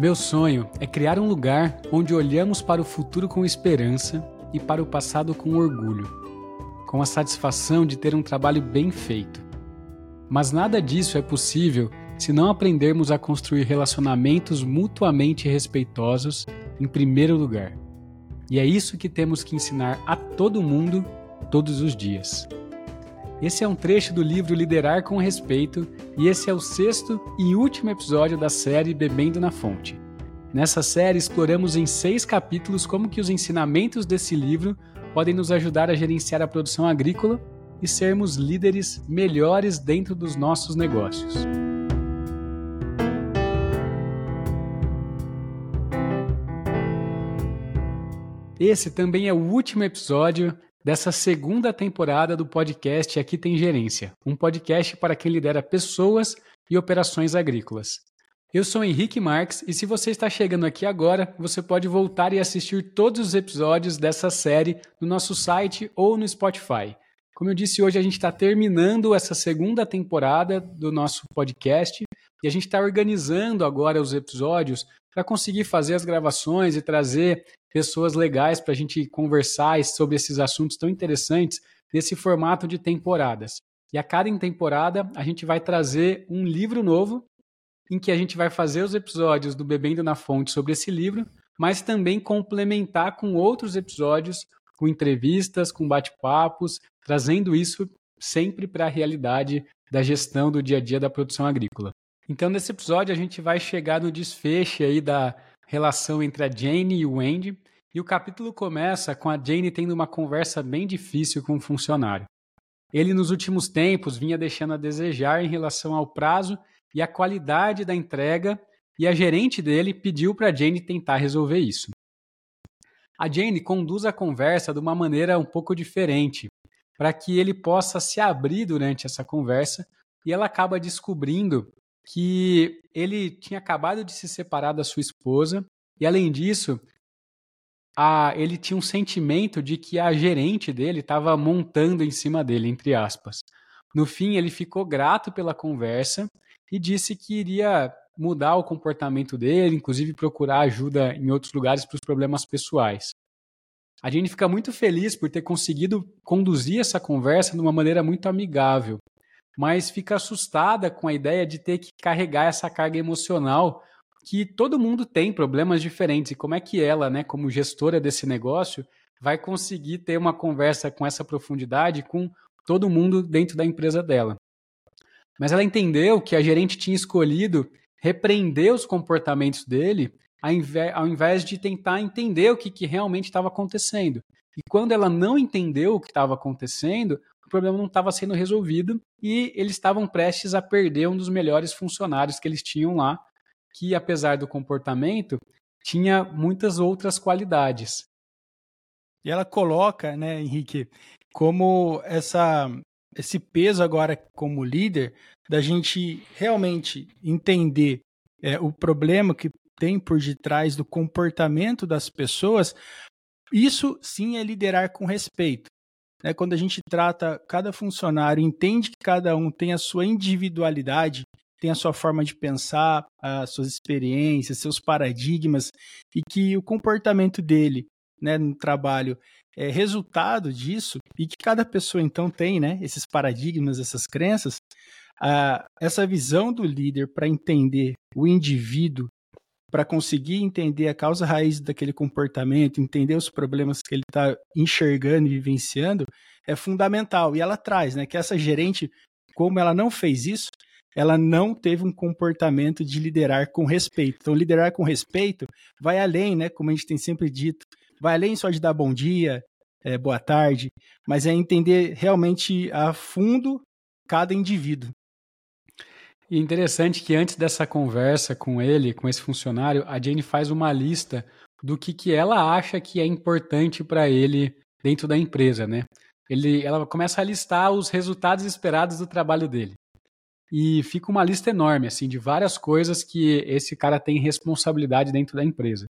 Meu sonho é criar um lugar onde olhamos para o futuro com esperança e para o passado com orgulho, com a satisfação de ter um trabalho bem feito. Mas nada disso é possível se não aprendermos a construir relacionamentos mutuamente respeitosos em primeiro lugar. E é isso que temos que ensinar a todo mundo todos os dias. Esse é um trecho do livro Liderar com Respeito e esse é o sexto e último episódio da série Bebendo na Fonte. Nessa série exploramos em seis capítulos como que os ensinamentos desse livro podem nos ajudar a gerenciar a produção agrícola e sermos líderes melhores dentro dos nossos negócios. Esse também é o último episódio dessa segunda temporada do podcast Aqui Tem Gerência, um podcast para quem lidera pessoas e operações agrícolas. Eu sou Henrique Marques e se você está chegando aqui agora, você pode voltar e assistir todos os episódios dessa série no nosso site ou no Spotify. Como eu disse, hoje a gente está terminando essa segunda temporada do nosso podcast e a gente está organizando agora os episódios para conseguir fazer as gravações e trazer pessoas legais para a gente conversar sobre esses assuntos tão interessantes nesse formato de temporadas. E a cada temporada a gente vai trazer um livro novo em que a gente vai fazer os episódios do Bebendo na Fonte sobre esse livro, mas também complementar com outros episódios, com entrevistas, com bate-papos, trazendo isso sempre para a realidade da gestão do dia a dia da produção agrícola. Então, nesse episódio, a gente vai chegar no desfecho aí da relação entre a Jane e o Andy, e o capítulo começa com a Jane tendo uma conversa bem difícil com um funcionário. Ele, nos últimos tempos, vinha deixando a desejar em relação ao prazo e à qualidade da entrega, e a gerente dele pediu para a Jane tentar resolver isso. A Jane conduz a conversa de uma maneira um pouco diferente, para que ele possa se abrir durante essa conversa, e ela acaba descobrindo que ele tinha acabado de se separar da sua esposa e, além disso, a, ele tinha um sentimento de que a gerente dele estava montando em cima dele, entre aspas. No fim, ele ficou grato pela conversa e disse que iria mudar o comportamento dele, inclusive procurar ajuda em outros lugares para os problemas pessoais. A gente fica muito feliz por ter conseguido conduzir essa conversa de uma maneira muito amigável mas fica assustada com a ideia de ter que carregar essa carga emocional que todo mundo tem problemas diferentes e como é que ela, né, como gestora desse negócio, vai conseguir ter uma conversa com essa profundidade com todo mundo dentro da empresa dela. Mas ela entendeu que a gerente tinha escolhido repreender os comportamentos dele ao invés de tentar entender o que, que realmente estava acontecendo. E quando ela não entendeu o que estava acontecendo, o problema não estava sendo resolvido e eles estavam prestes a perder um dos melhores funcionários que eles tinham lá, que apesar do comportamento, tinha muitas outras qualidades. E ela coloca, né, Henrique, como essa esse peso agora como líder da gente realmente entender é, o problema que tem por detrás do comportamento das pessoas, isso sim é liderar com respeito. Né? Quando a gente trata cada funcionário, entende que cada um tem a sua individualidade, tem a sua forma de pensar, as suas experiências, seus paradigmas, e que o comportamento dele né, no trabalho é resultado disso, e que cada pessoa então tem né, esses paradigmas, essas crenças, essa visão do líder para entender o indivíduo para conseguir entender a causa raiz daquele comportamento, entender os problemas que ele está enxergando e vivenciando, é fundamental. E ela traz, né, que essa gerente, como ela não fez isso, ela não teve um comportamento de liderar com respeito. Então, liderar com respeito vai além, né, como a gente tem sempre dito, vai além só de dar bom dia, é, boa tarde, mas é entender realmente a fundo cada indivíduo. E interessante que antes dessa conversa com ele, com esse funcionário, a Jane faz uma lista do que, que ela acha que é importante para ele dentro da empresa, né? Ele, ela começa a listar os resultados esperados do trabalho dele. E fica uma lista enorme, assim, de várias coisas que esse cara tem responsabilidade dentro da empresa.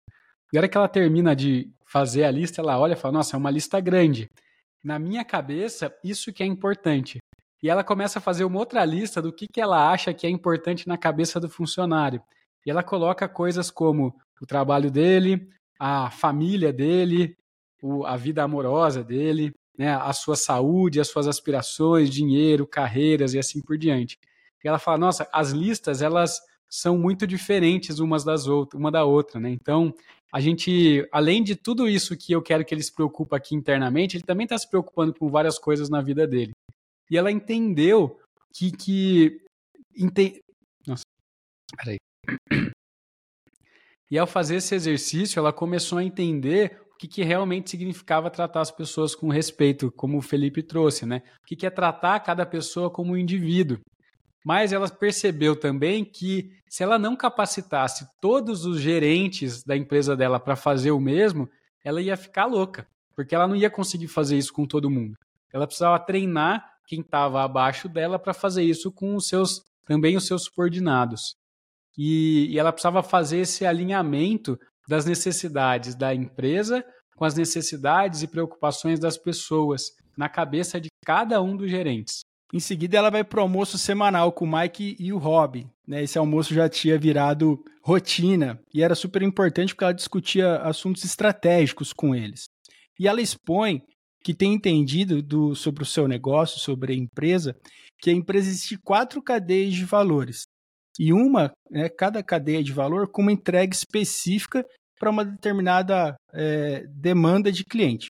E a hora que ela termina de fazer a lista, ela olha e fala: Nossa, é uma lista grande. Na minha cabeça, isso que é importante e ela começa a fazer uma outra lista do que, que ela acha que é importante na cabeça do funcionário. E ela coloca coisas como o trabalho dele, a família dele, a vida amorosa dele, né, a sua saúde, as suas aspirações, dinheiro, carreiras e assim por diante. E ela fala, nossa, as listas elas são muito diferentes umas das outras, uma da outra, né? Então, a gente, além de tudo isso que eu quero que ele se preocupe aqui internamente, ele também está se preocupando com várias coisas na vida dele. E ela entendeu que, que ente... nossa, peraí. E ao fazer esse exercício, ela começou a entender o que, que realmente significava tratar as pessoas com respeito, como o Felipe trouxe, né? O que, que é tratar cada pessoa como um indivíduo. Mas ela percebeu também que se ela não capacitasse todos os gerentes da empresa dela para fazer o mesmo, ela ia ficar louca, porque ela não ia conseguir fazer isso com todo mundo. Ela precisava treinar quem estava abaixo dela para fazer isso com os seus também os seus subordinados. E, e ela precisava fazer esse alinhamento das necessidades da empresa com as necessidades e preocupações das pessoas na cabeça de cada um dos gerentes. Em seguida, ela vai para o almoço semanal com o Mike e o Rob. Né? Esse almoço já tinha virado rotina e era super importante porque ela discutia assuntos estratégicos com eles. E ela expõe que tem entendido do, sobre o seu negócio, sobre a empresa, que a empresa existe quatro cadeias de valores e uma, né, cada cadeia de valor com uma entrega específica para uma determinada é, demanda de cliente.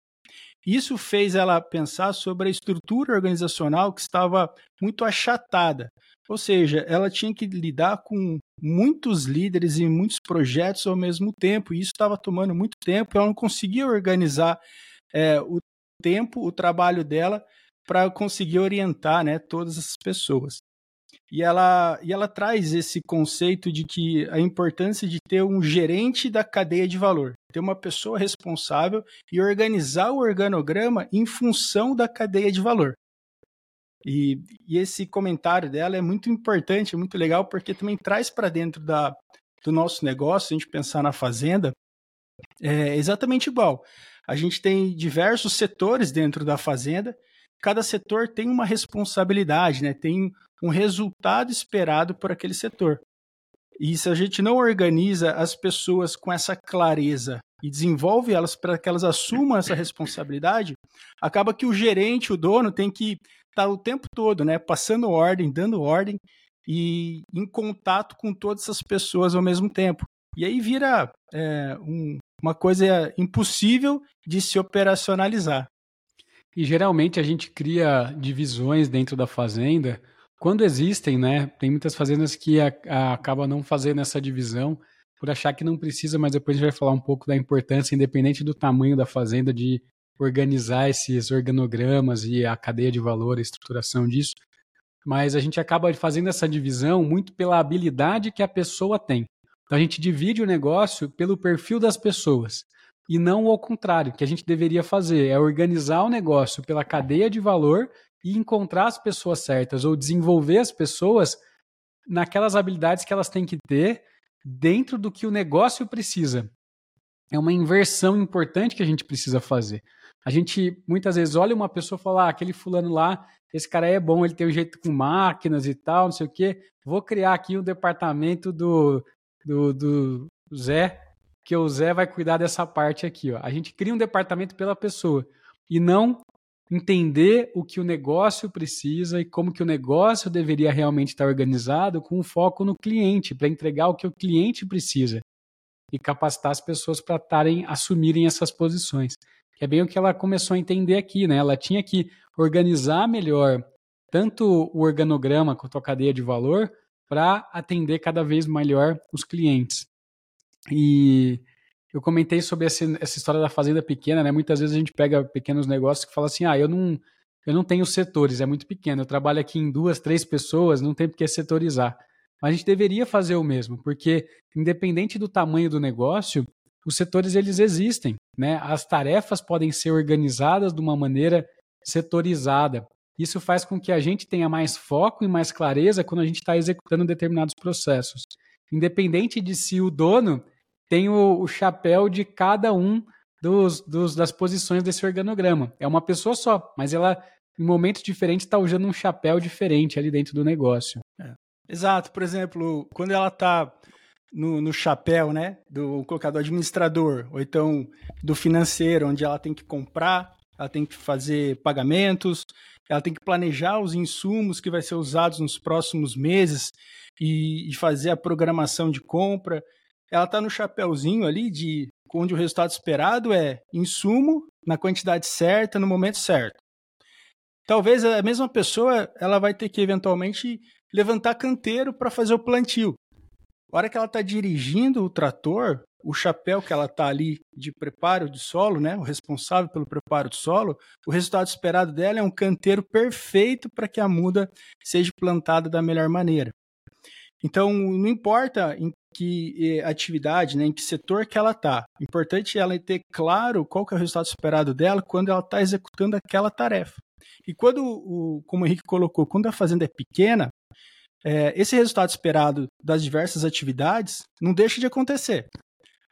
Isso fez ela pensar sobre a estrutura organizacional que estava muito achatada, ou seja, ela tinha que lidar com muitos líderes e muitos projetos ao mesmo tempo, e isso estava tomando muito tempo, ela não conseguia organizar é, o tempo, o trabalho dela para conseguir orientar né, todas essas pessoas. E ela, e ela traz esse conceito de que a importância de ter um gerente da cadeia de valor, ter uma pessoa responsável e organizar o organograma em função da cadeia de valor. E, e esse comentário dela é muito importante, é muito legal, porque também traz para dentro da, do nosso negócio, a gente pensar na fazenda, é exatamente igual. A gente tem diversos setores dentro da fazenda, cada setor tem uma responsabilidade, né? tem um resultado esperado por aquele setor. E se a gente não organiza as pessoas com essa clareza e desenvolve elas para que elas assumam essa responsabilidade, acaba que o gerente, o dono, tem que estar tá o tempo todo, né, passando ordem, dando ordem e em contato com todas essas pessoas ao mesmo tempo. E aí vira é, um, uma coisa impossível de se operacionalizar. E geralmente a gente cria divisões dentro da fazenda quando existem, né? Tem muitas fazendas que a, a, acabam não fazendo essa divisão por achar que não precisa, mas depois a gente vai falar um pouco da importância, independente do tamanho da fazenda, de organizar esses organogramas e a cadeia de valor, a estruturação disso. Mas a gente acaba fazendo essa divisão muito pela habilidade que a pessoa tem. Então a gente divide o negócio pelo perfil das pessoas e não ao contrário, que a gente deveria fazer é organizar o negócio pela cadeia de valor e encontrar as pessoas certas ou desenvolver as pessoas naquelas habilidades que elas têm que ter dentro do que o negócio precisa. É uma inversão importante que a gente precisa fazer. A gente muitas vezes olha uma pessoa e fala: ah, aquele fulano lá, esse cara é bom, ele tem um jeito com máquinas e tal, não sei o quê. Vou criar aqui um departamento do, do, do Zé, que o Zé vai cuidar dessa parte aqui. Ó. A gente cria um departamento pela pessoa e não entender o que o negócio precisa e como que o negócio deveria realmente estar organizado com um foco no cliente, para entregar o que o cliente precisa e capacitar as pessoas para estarem assumirem essas posições. Que é bem o que ela começou a entender aqui, né? Ela tinha que organizar melhor tanto o organograma quanto a cadeia de valor para atender cada vez melhor os clientes. E eu comentei sobre essa, essa história da fazenda pequena, né? Muitas vezes a gente pega pequenos negócios que fala assim, ah, eu não, eu não tenho setores, é muito pequeno, eu trabalho aqui em duas, três pessoas, não tem por que setorizar. Mas a gente deveria fazer o mesmo, porque independente do tamanho do negócio, os setores eles existem, né? As tarefas podem ser organizadas de uma maneira setorizada. Isso faz com que a gente tenha mais foco e mais clareza quando a gente está executando determinados processos. Independente de se o dono tem o, o chapéu de cada um dos, dos, das posições desse organograma. É uma pessoa só, mas ela, em momentos diferentes, está usando um chapéu diferente ali dentro do negócio. É. Exato. Por exemplo, quando ela está no, no chapéu, né? Do colocar do administrador, ou então do financeiro, onde ela tem que comprar, ela tem que fazer pagamentos, ela tem que planejar os insumos que vai ser usados nos próximos meses e, e fazer a programação de compra. Ela está no chapéuzinho ali de onde o resultado esperado é insumo na quantidade certa, no momento certo. Talvez a mesma pessoa ela vai ter que eventualmente levantar canteiro para fazer o plantio. A hora que ela está dirigindo o trator, o chapéu que ela está ali de preparo de solo, né, o responsável pelo preparo de solo, o resultado esperado dela é um canteiro perfeito para que a muda seja plantada da melhor maneira. Então, não importa em que eh, atividade, né, em que setor que ela está, importante é ela ter claro qual que é o resultado esperado dela quando ela está executando aquela tarefa. E quando, o, como o Henrique colocou, quando a fazenda é pequena, é, esse resultado esperado das diversas atividades não deixa de acontecer.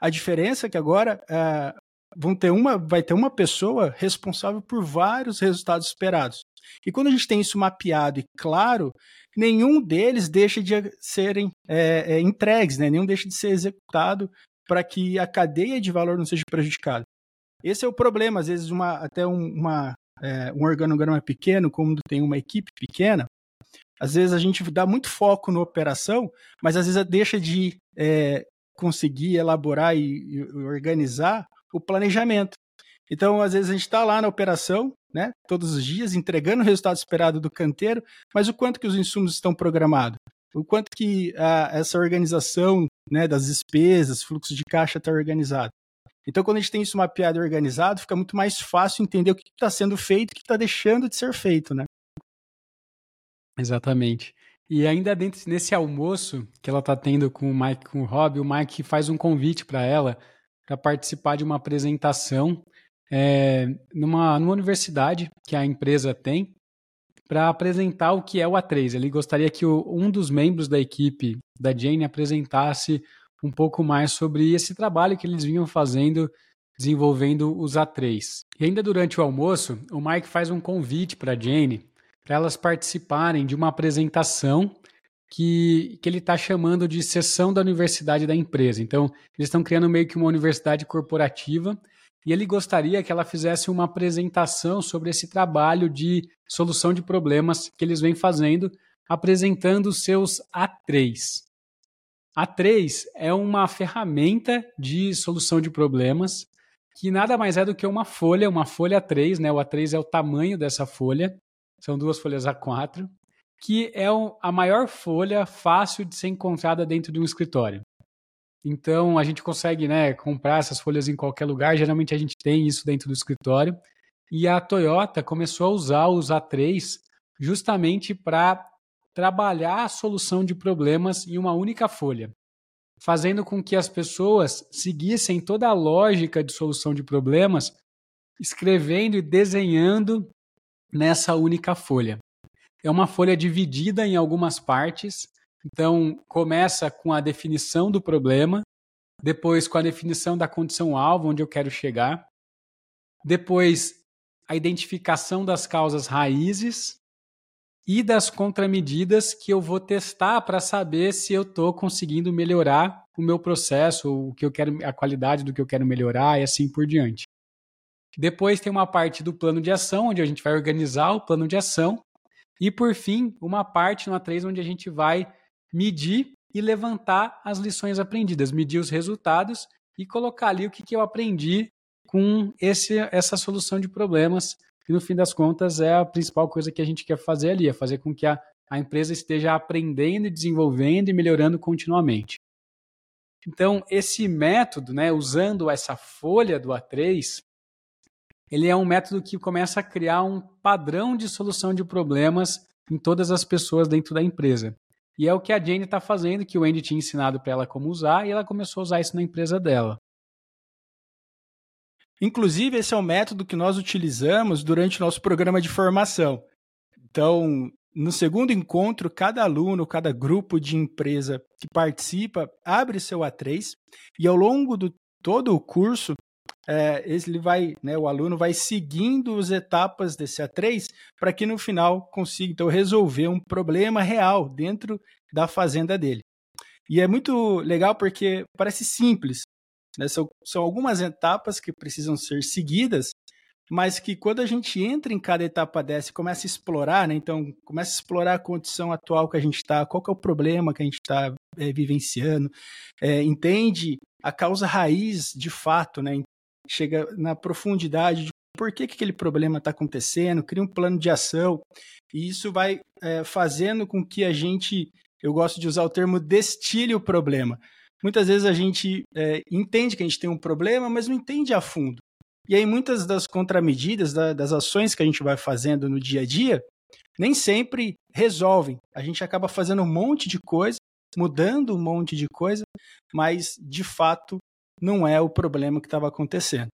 A diferença é que agora é, vão ter uma, vai ter uma pessoa responsável por vários resultados esperados. E quando a gente tem isso mapeado e claro, nenhum deles deixa de serem é, é, entregues, né? nenhum deixa de ser executado para que a cadeia de valor não seja prejudicada. Esse é o problema, às vezes uma, até um, uma, é, um organograma pequeno, como tem uma equipe pequena, às vezes a gente dá muito foco na operação, mas às vezes deixa de é, conseguir elaborar e, e, organizar o planejamento. Então, às vezes a gente está lá na operação, né, todos os dias, entregando o resultado esperado do canteiro, mas o quanto que os insumos estão programados? O quanto que a, essa organização né, das despesas, fluxo de caixa está organizado? Então, quando a gente tem isso mapeado e organizado, fica muito mais fácil entender o que está sendo feito e o que está deixando de ser feito, né? Exatamente. E ainda dentro nesse almoço que ela está tendo com o Mike com o Rob, o Mike faz um convite para ela para participar de uma apresentação é, numa, numa universidade que a empresa tem para apresentar o que é o A3. Ele gostaria que o, um dos membros da equipe da Jane apresentasse um pouco mais sobre esse trabalho que eles vinham fazendo desenvolvendo os A3. E ainda durante o almoço, o Mike faz um convite para a Jane para elas participarem de uma apresentação que, que ele está chamando de sessão da universidade da empresa. Então, eles estão criando meio que uma universidade corporativa e ele gostaria que ela fizesse uma apresentação sobre esse trabalho de solução de problemas que eles vêm fazendo, apresentando os seus A3. A3 é uma ferramenta de solução de problemas que nada mais é do que uma folha, uma folha A3, né? O A3 é o tamanho dessa folha, são duas folhas A4, que é a maior folha fácil de ser encontrada dentro de um escritório. Então a gente consegue né, comprar essas folhas em qualquer lugar, geralmente a gente tem isso dentro do escritório. E a Toyota começou a usar os A3 justamente para trabalhar a solução de problemas em uma única folha, fazendo com que as pessoas seguissem toda a lógica de solução de problemas, escrevendo e desenhando nessa única folha. É uma folha dividida em algumas partes, então começa com a definição do problema, depois com a definição da condição alvo onde eu quero chegar, depois a identificação das causas raízes e das contramedidas que eu vou testar para saber se eu estou conseguindo melhorar o meu processo, o que eu quero, a qualidade do que eu quero melhorar e assim por diante. Depois tem uma parte do plano de ação, onde a gente vai organizar o plano de ação. E por fim, uma parte no A3 onde a gente vai medir e levantar as lições aprendidas, medir os resultados e colocar ali o que, que eu aprendi com esse, essa solução de problemas. E no fim das contas é a principal coisa que a gente quer fazer ali, é fazer com que a, a empresa esteja aprendendo, desenvolvendo e melhorando continuamente. Então, esse método, né, usando essa folha do A3, ele é um método que começa a criar um padrão de solução de problemas em todas as pessoas dentro da empresa. E é o que a Jane está fazendo, que o Andy tinha ensinado para ela como usar, e ela começou a usar isso na empresa dela. Inclusive, esse é o método que nós utilizamos durante o nosso programa de formação. Então, no segundo encontro, cada aluno, cada grupo de empresa que participa abre seu A3 e ao longo do todo o curso é, ele vai, né, o aluno vai seguindo as etapas desse A3 para que no final consiga então resolver um problema real dentro da fazenda dele. E é muito legal porque parece simples. Né? São, são algumas etapas que precisam ser seguidas, mas que quando a gente entra em cada etapa dessa e começa a explorar, né? então começa a explorar a condição atual que a gente está, qual é o problema que a gente está é, vivenciando, é, entende a causa raiz de fato, né? Chega na profundidade de por que, que aquele problema está acontecendo, cria um plano de ação, e isso vai é, fazendo com que a gente, eu gosto de usar o termo destile o problema. Muitas vezes a gente é, entende que a gente tem um problema, mas não entende a fundo. E aí muitas das contramedidas, da, das ações que a gente vai fazendo no dia a dia, nem sempre resolvem. A gente acaba fazendo um monte de coisa, mudando um monte de coisa, mas de fato não é o problema que estava acontecendo.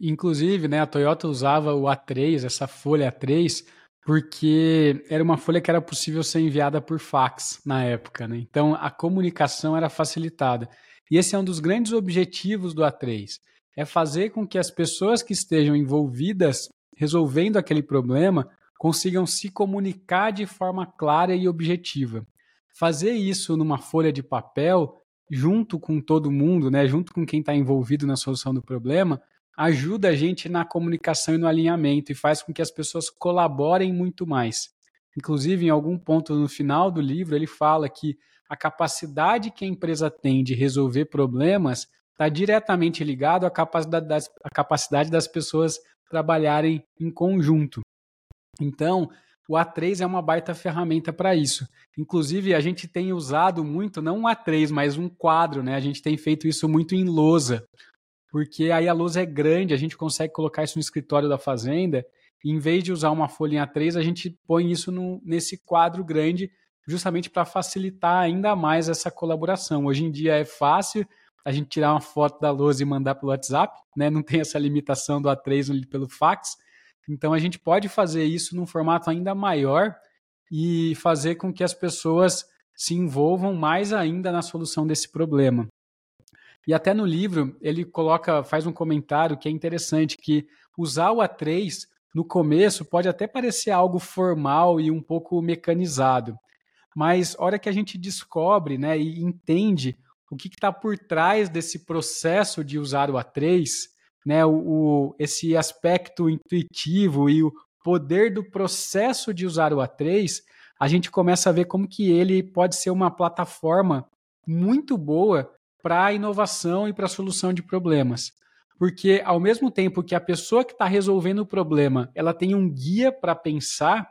Inclusive, né, a Toyota usava o A3, essa folha A3, porque era uma folha que era possível ser enviada por fax na época, né? Então a comunicação era facilitada. E esse é um dos grandes objetivos do A3, é fazer com que as pessoas que estejam envolvidas resolvendo aquele problema consigam se comunicar de forma clara e objetiva. Fazer isso numa folha de papel, junto com todo mundo, né, junto com quem está envolvido na solução do problema, ajuda a gente na comunicação e no alinhamento e faz com que as pessoas colaborem muito mais. Inclusive, em algum ponto no final do livro, ele fala que a capacidade que a empresa tem de resolver problemas está diretamente ligado à capacidade das, à capacidade das pessoas trabalharem em conjunto. Então, o A3 é uma baita ferramenta para isso. Inclusive, a gente tem usado muito, não um A3, mas um quadro, né? A gente tem feito isso muito em lousa, porque aí a lousa é grande, a gente consegue colocar isso no escritório da fazenda, e em vez de usar uma folha em A3, a gente põe isso no, nesse quadro grande, justamente para facilitar ainda mais essa colaboração. Hoje em dia é fácil, a gente tirar uma foto da lousa e mandar pelo WhatsApp, né? Não tem essa limitação do A3 pelo fax. Então a gente pode fazer isso num formato ainda maior e fazer com que as pessoas se envolvam mais ainda na solução desse problema. E até no livro ele coloca, faz um comentário que é interessante que usar o A3 no começo pode até parecer algo formal e um pouco mecanizado, mas hora que a gente descobre, né, e entende o que está por trás desse processo de usar o A3, né, o, o, esse aspecto intuitivo e o poder do processo de usar o A3, a gente começa a ver como que ele pode ser uma plataforma muito boa para inovação e para solução de problemas. Porque ao mesmo tempo que a pessoa que está resolvendo o problema, ela tem um guia para pensar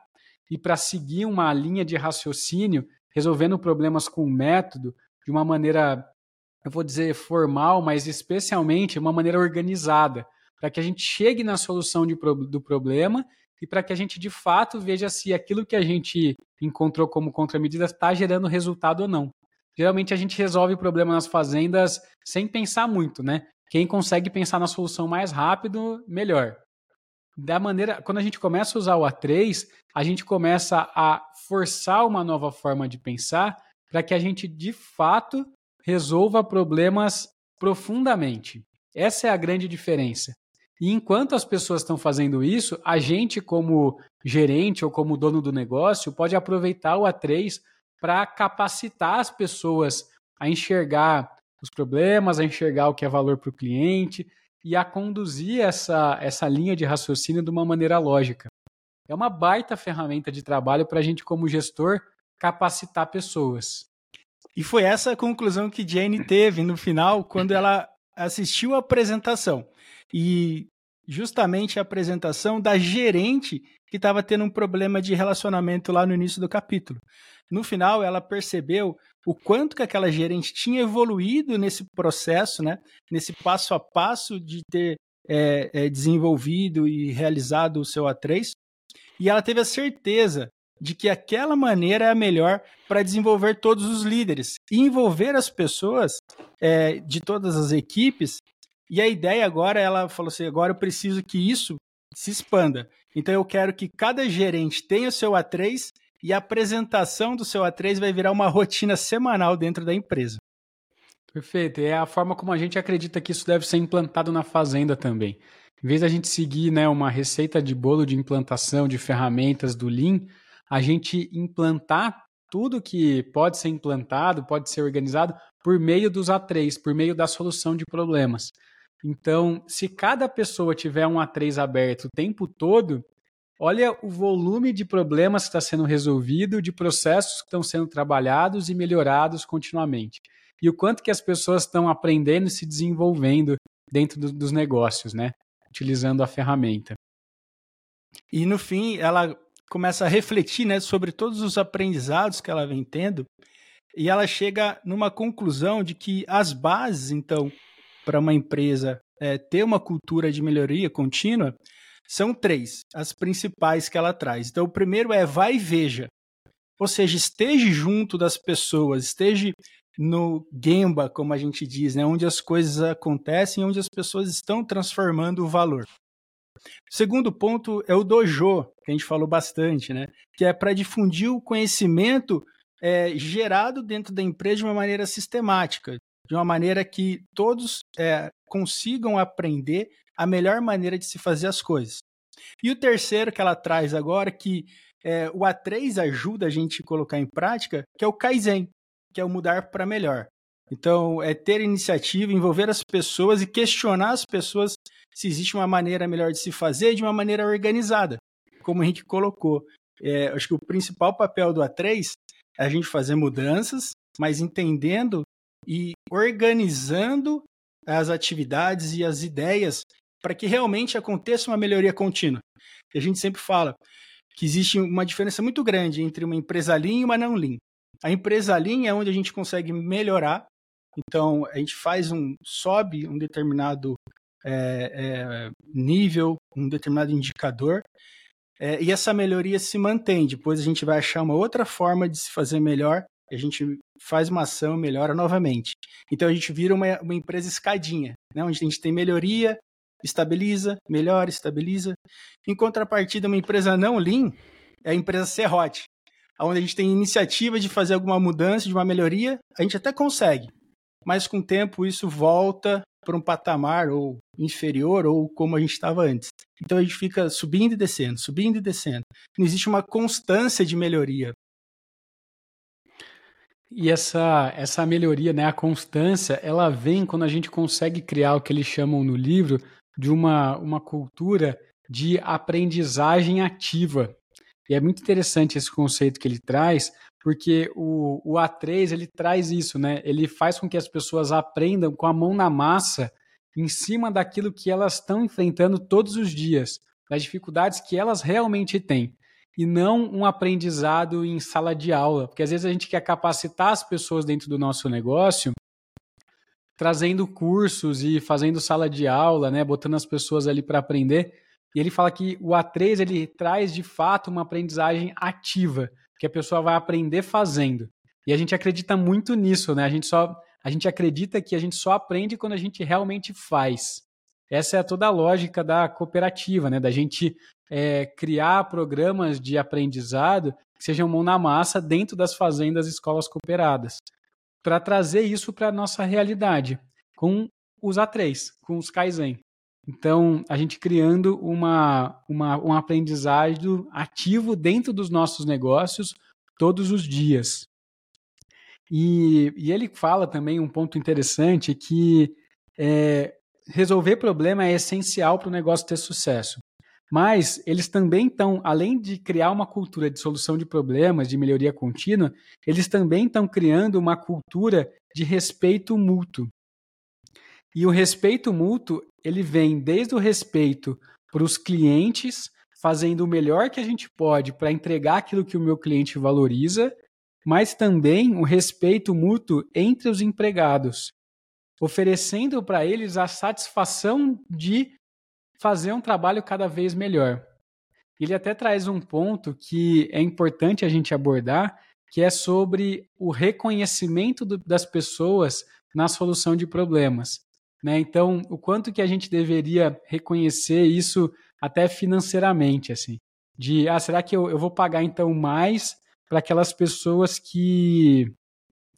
e para seguir uma linha de raciocínio, resolvendo problemas com método, de uma maneira eu vou dizer formal, mas especialmente uma maneira organizada, para que a gente chegue na solução de, do problema e para que a gente de fato veja se aquilo que a gente encontrou como contramedida está gerando resultado ou não. Geralmente a gente resolve o problema nas fazendas sem pensar muito, né? Quem consegue pensar na solução mais rápido, melhor. Da maneira, quando a gente começa a usar o A3, a gente começa a forçar uma nova forma de pensar para que a gente de fato resolva problemas profundamente. Essa é a grande diferença. E enquanto as pessoas estão fazendo isso, a gente, como gerente ou como dono do negócio, pode aproveitar o A3 para capacitar as pessoas a enxergar os problemas, a enxergar o que é valor para o cliente e a conduzir essa, essa linha de raciocínio de uma maneira lógica. É uma baita ferramenta de trabalho para a gente, como gestor, capacitar pessoas. E foi essa a conclusão que Jane teve no final, quando ela assistiu a apresentação. E justamente a apresentação da gerente que estava tendo um problema de relacionamento lá no início do capítulo. No final, ela percebeu o quanto que aquela gerente tinha evoluído nesse processo, né? nesse passo a passo de ter é, é, desenvolvido e realizado o seu A3. E ela teve a certeza de que aquela maneira é a melhor para desenvolver todos os líderes e envolver as pessoas é, de todas as equipes. E a ideia agora, ela falou assim: agora eu preciso que isso se expanda. Então eu quero que cada gerente tenha o seu A3 e a apresentação do seu A3 vai virar uma rotina semanal dentro da empresa. Perfeito. É a forma como a gente acredita que isso deve ser implantado na fazenda também. Em vez da gente seguir né, uma receita de bolo de implantação de ferramentas do Lean, a gente implantar tudo que pode ser implantado, pode ser organizado por meio dos A3, por meio da solução de problemas. Então, se cada pessoa tiver um A3 aberto o tempo todo, olha o volume de problemas que está sendo resolvido, de processos que estão sendo trabalhados e melhorados continuamente. E o quanto que as pessoas estão aprendendo e se desenvolvendo dentro do, dos negócios, né? Utilizando a ferramenta. E no fim, ela começa a refletir né, sobre todos os aprendizados que ela vem tendo e ela chega numa conclusão de que as bases, então, para uma empresa é, ter uma cultura de melhoria contínua são três, as principais que ela traz. Então, o primeiro é vai e veja. Ou seja, esteja junto das pessoas, esteja no Gemba, como a gente diz, né, onde as coisas acontecem, onde as pessoas estão transformando o valor. Segundo ponto é o dojo, que a gente falou bastante, né? Que é para difundir o conhecimento é, gerado dentro da empresa de uma maneira sistemática, de uma maneira que todos é, consigam aprender a melhor maneira de se fazer as coisas. E o terceiro que ela traz agora, que é, o A3 ajuda a gente a colocar em prática, que é o Kaizen, que é o mudar para melhor. Então, é ter iniciativa, envolver as pessoas e questionar as pessoas se existe uma maneira melhor de se fazer de uma maneira organizada, como o Henrique colocou. É, acho que o principal papel do A3 é a gente fazer mudanças, mas entendendo e organizando as atividades e as ideias para que realmente aconteça uma melhoria contínua. E a gente sempre fala que existe uma diferença muito grande entre uma empresa Lean e uma não Lean. A empresa Lean é onde a gente consegue melhorar então, a gente faz um, sobe um determinado é, é, nível, um determinado indicador, é, e essa melhoria se mantém. Depois a gente vai achar uma outra forma de se fazer melhor, a gente faz uma ação e melhora novamente. Então a gente vira uma, uma empresa escadinha, né, onde a gente tem melhoria, estabiliza, melhora, estabiliza. Em contrapartida, uma empresa não lean é a empresa serrote, onde a gente tem iniciativa de fazer alguma mudança, de uma melhoria, a gente até consegue, mas com o tempo isso volta para um patamar ou inferior ou como a gente estava antes. Então a gente fica subindo e descendo, subindo e descendo. Não existe uma constância de melhoria. E essa, essa melhoria, né, a constância, ela vem quando a gente consegue criar o que eles chamam no livro de uma, uma cultura de aprendizagem ativa. E é muito interessante esse conceito que ele traz, porque o, o A3 ele traz isso, né? Ele faz com que as pessoas aprendam com a mão na massa em cima daquilo que elas estão enfrentando todos os dias, das dificuldades que elas realmente têm. E não um aprendizado em sala de aula, porque às vezes a gente quer capacitar as pessoas dentro do nosso negócio, trazendo cursos e fazendo sala de aula, né, botando as pessoas ali para aprender. E ele fala que o A3 ele traz de fato uma aprendizagem ativa, que a pessoa vai aprender fazendo. E a gente acredita muito nisso, né? A gente só a gente acredita que a gente só aprende quando a gente realmente faz. Essa é toda a lógica da cooperativa, né? Da gente é, criar programas de aprendizado que sejam mão na massa dentro das fazendas escolas cooperadas, para trazer isso para a nossa realidade, com os A3, com os Kaizen. Então, a gente criando uma, uma, um aprendizado ativo dentro dos nossos negócios todos os dias. E, e ele fala também um ponto interessante que é, resolver problema é essencial para o negócio ter sucesso. Mas eles também estão, além de criar uma cultura de solução de problemas, de melhoria contínua, eles também estão criando uma cultura de respeito mútuo. E o respeito mútuo, ele vem desde o respeito para os clientes, fazendo o melhor que a gente pode para entregar aquilo que o meu cliente valoriza, mas também o respeito mútuo entre os empregados, oferecendo para eles a satisfação de fazer um trabalho cada vez melhor. Ele até traz um ponto que é importante a gente abordar, que é sobre o reconhecimento do, das pessoas na solução de problemas. Né? Então, o quanto que a gente deveria reconhecer isso até financeiramente, assim, de, ah, será que eu, eu vou pagar então mais para aquelas pessoas que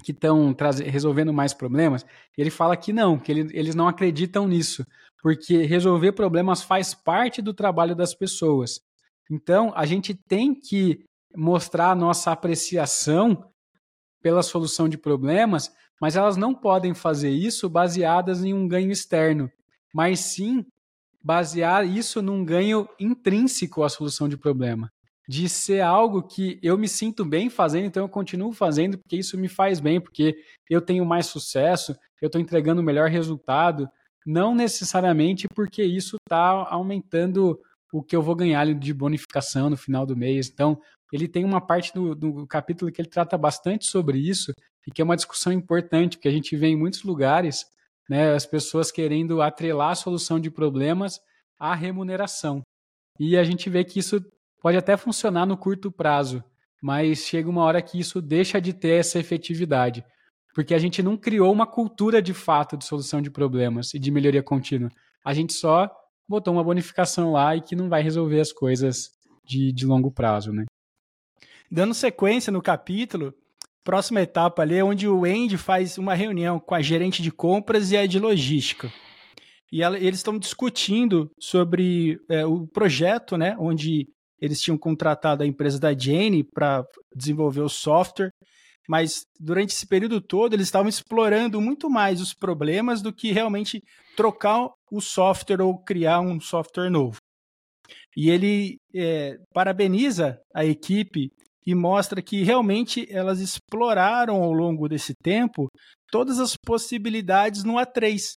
que estão resolvendo mais problemas? Ele fala que não, que ele, eles não acreditam nisso, porque resolver problemas faz parte do trabalho das pessoas. Então, a gente tem que mostrar a nossa apreciação pela solução de problemas, mas elas não podem fazer isso baseadas em um ganho externo, mas sim basear isso num ganho intrínseco à solução de problema. De ser algo que eu me sinto bem fazendo, então eu continuo fazendo porque isso me faz bem, porque eu tenho mais sucesso, eu estou entregando o melhor resultado, não necessariamente porque isso está aumentando o que eu vou ganhar de bonificação no final do mês. Então, ele tem uma parte do, do capítulo que ele trata bastante sobre isso e que é uma discussão importante, porque a gente vê em muitos lugares né, as pessoas querendo atrelar a solução de problemas à remuneração. E a gente vê que isso pode até funcionar no curto prazo, mas chega uma hora que isso deixa de ter essa efetividade, porque a gente não criou uma cultura de fato de solução de problemas e de melhoria contínua. A gente só botou uma bonificação lá e que não vai resolver as coisas de, de longo prazo, né? Dando sequência no capítulo, próxima etapa ali é onde o Andy faz uma reunião com a gerente de compras e a de logística. E ela, eles estão discutindo sobre é, o projeto, né, onde eles tinham contratado a empresa da Jane para desenvolver o software, mas durante esse período todo eles estavam explorando muito mais os problemas do que realmente trocar o software ou criar um software novo. E ele é, parabeniza a equipe e mostra que realmente elas exploraram ao longo desse tempo todas as possibilidades no A3.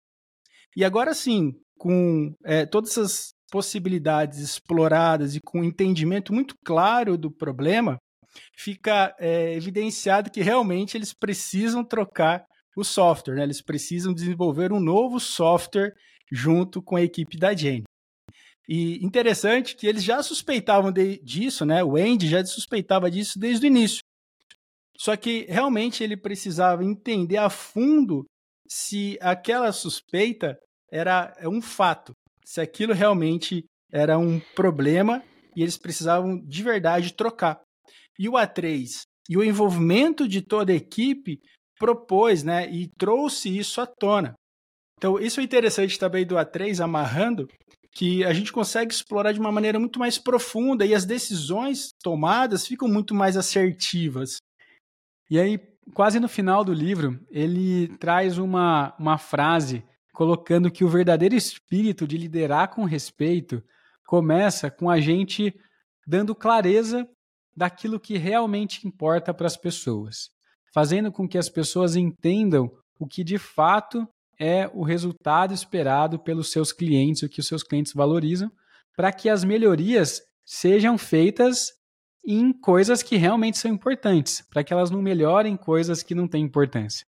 E agora sim, com é, todas essas possibilidades exploradas e com um entendimento muito claro do problema, fica é, evidenciado que realmente eles precisam trocar o software, né? eles precisam desenvolver um novo software junto com a equipe da Jane. E interessante que eles já suspeitavam de, disso, né? O Andy já suspeitava disso desde o início. Só que realmente ele precisava entender a fundo se aquela suspeita era é um fato, se aquilo realmente era um problema e eles precisavam de verdade trocar. E o A3 e o envolvimento de toda a equipe propôs, né, e trouxe isso à tona. Então, isso é interessante também do A3, amarrando, que a gente consegue explorar de uma maneira muito mais profunda e as decisões tomadas ficam muito mais assertivas. E aí, quase no final do livro, ele traz uma, uma frase colocando que o verdadeiro espírito de liderar com respeito começa com a gente dando clareza daquilo que realmente importa para as pessoas, fazendo com que as pessoas entendam o que de fato é o resultado esperado pelos seus clientes, o que os seus clientes valorizam, para que as melhorias sejam feitas em coisas que realmente são importantes, para que elas não melhorem coisas que não têm importância.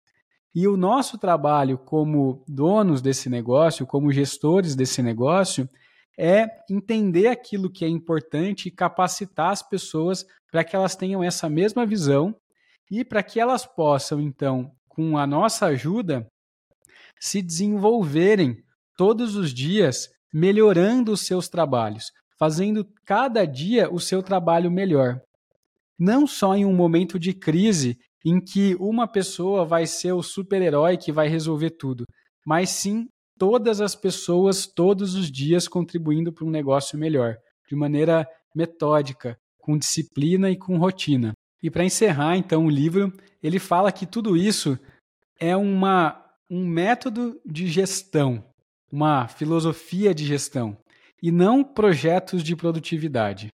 E o nosso trabalho como donos desse negócio, como gestores desse negócio, é entender aquilo que é importante e capacitar as pessoas para que elas tenham essa mesma visão e para que elas possam, então, com a nossa ajuda, se desenvolverem todos os dias, melhorando os seus trabalhos, fazendo cada dia o seu trabalho melhor. Não só em um momento de crise em que uma pessoa vai ser o super-herói que vai resolver tudo, mas sim todas as pessoas todos os dias contribuindo para um negócio melhor, de maneira metódica, com disciplina e com rotina. E para encerrar então o livro, ele fala que tudo isso é uma um método de gestão, uma filosofia de gestão, e não projetos de produtividade.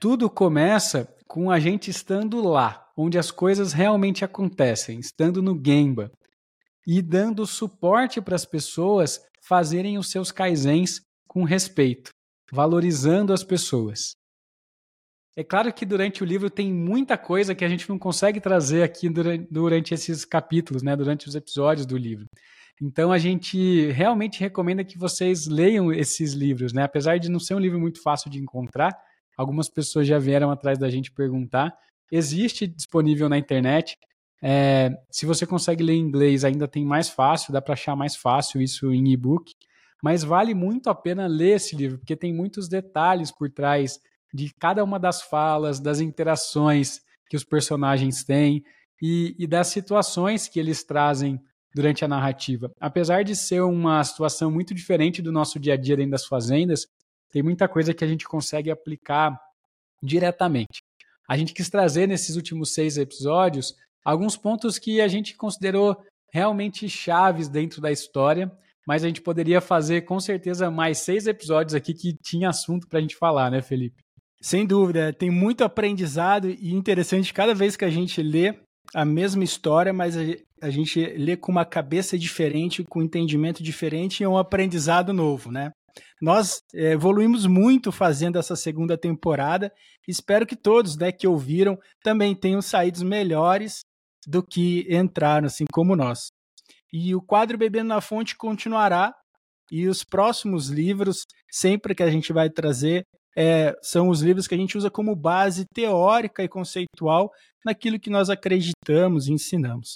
Tudo começa com a gente estando lá, onde as coisas realmente acontecem, estando no Gemba, e dando suporte para as pessoas fazerem os seus kaizens com respeito, valorizando as pessoas. É claro que durante o livro tem muita coisa que a gente não consegue trazer aqui durante, durante esses capítulos, né, durante os episódios do livro. Então a gente realmente recomenda que vocês leiam esses livros, né? Apesar de não ser um livro muito fácil de encontrar, algumas pessoas já vieram atrás da gente perguntar. Existe disponível na internet. É, se você consegue ler em inglês, ainda tem mais fácil, dá para achar mais fácil isso em e-book. Mas vale muito a pena ler esse livro, porque tem muitos detalhes por trás de cada uma das falas, das interações que os personagens têm e, e das situações que eles trazem durante a narrativa. Apesar de ser uma situação muito diferente do nosso dia a dia dentro das fazendas, tem muita coisa que a gente consegue aplicar diretamente. a gente quis trazer nesses últimos seis episódios alguns pontos que a gente considerou realmente chaves dentro da história, mas a gente poderia fazer com certeza mais seis episódios aqui que tinha assunto para a gente falar, né, Felipe? Sem dúvida, tem muito aprendizado e interessante cada vez que a gente lê a mesma história, mas a gente lê com uma cabeça diferente, com um entendimento diferente e um aprendizado novo, né? Nós é, evoluímos muito fazendo essa segunda temporada. Espero que todos né, que ouviram também tenham saído melhores do que entraram, assim como nós. E o quadro Bebendo na Fonte continuará. E os próximos livros, sempre que a gente vai trazer, é, são os livros que a gente usa como base teórica e conceitual naquilo que nós acreditamos e ensinamos.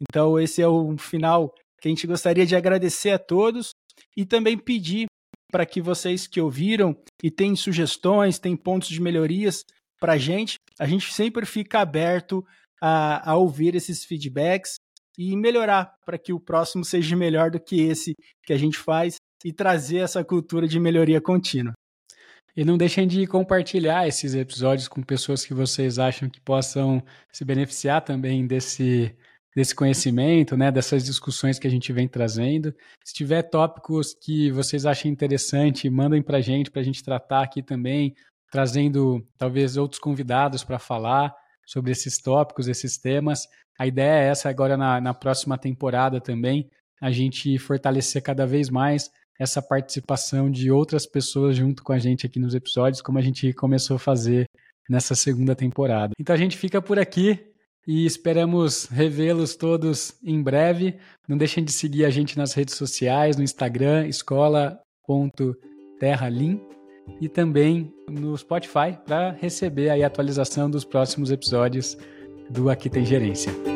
Então, esse é o final que a gente gostaria de agradecer a todos e também pedir para que vocês que ouviram e têm sugestões, têm pontos de melhorias para a gente, a gente sempre fica aberto a, a ouvir esses feedbacks e melhorar para que o próximo seja melhor do que esse que a gente faz e trazer essa cultura de melhoria contínua. E não deixem de compartilhar esses episódios com pessoas que vocês acham que possam se beneficiar também desse, desse conhecimento, né, dessas discussões que a gente vem trazendo. Se tiver tópicos que vocês achem interessante, mandem para a gente, para a gente tratar aqui também, trazendo talvez outros convidados para falar sobre esses tópicos, esses temas. A ideia é essa agora na, na próxima temporada também, a gente fortalecer cada vez mais essa participação de outras pessoas junto com a gente aqui nos episódios, como a gente começou a fazer nessa segunda temporada. Então a gente fica por aqui e esperamos revê-los todos em breve. Não deixem de seguir a gente nas redes sociais, no Instagram, escola.terralim e também no Spotify para receber a atualização dos próximos episódios do Aqui Tem Gerência.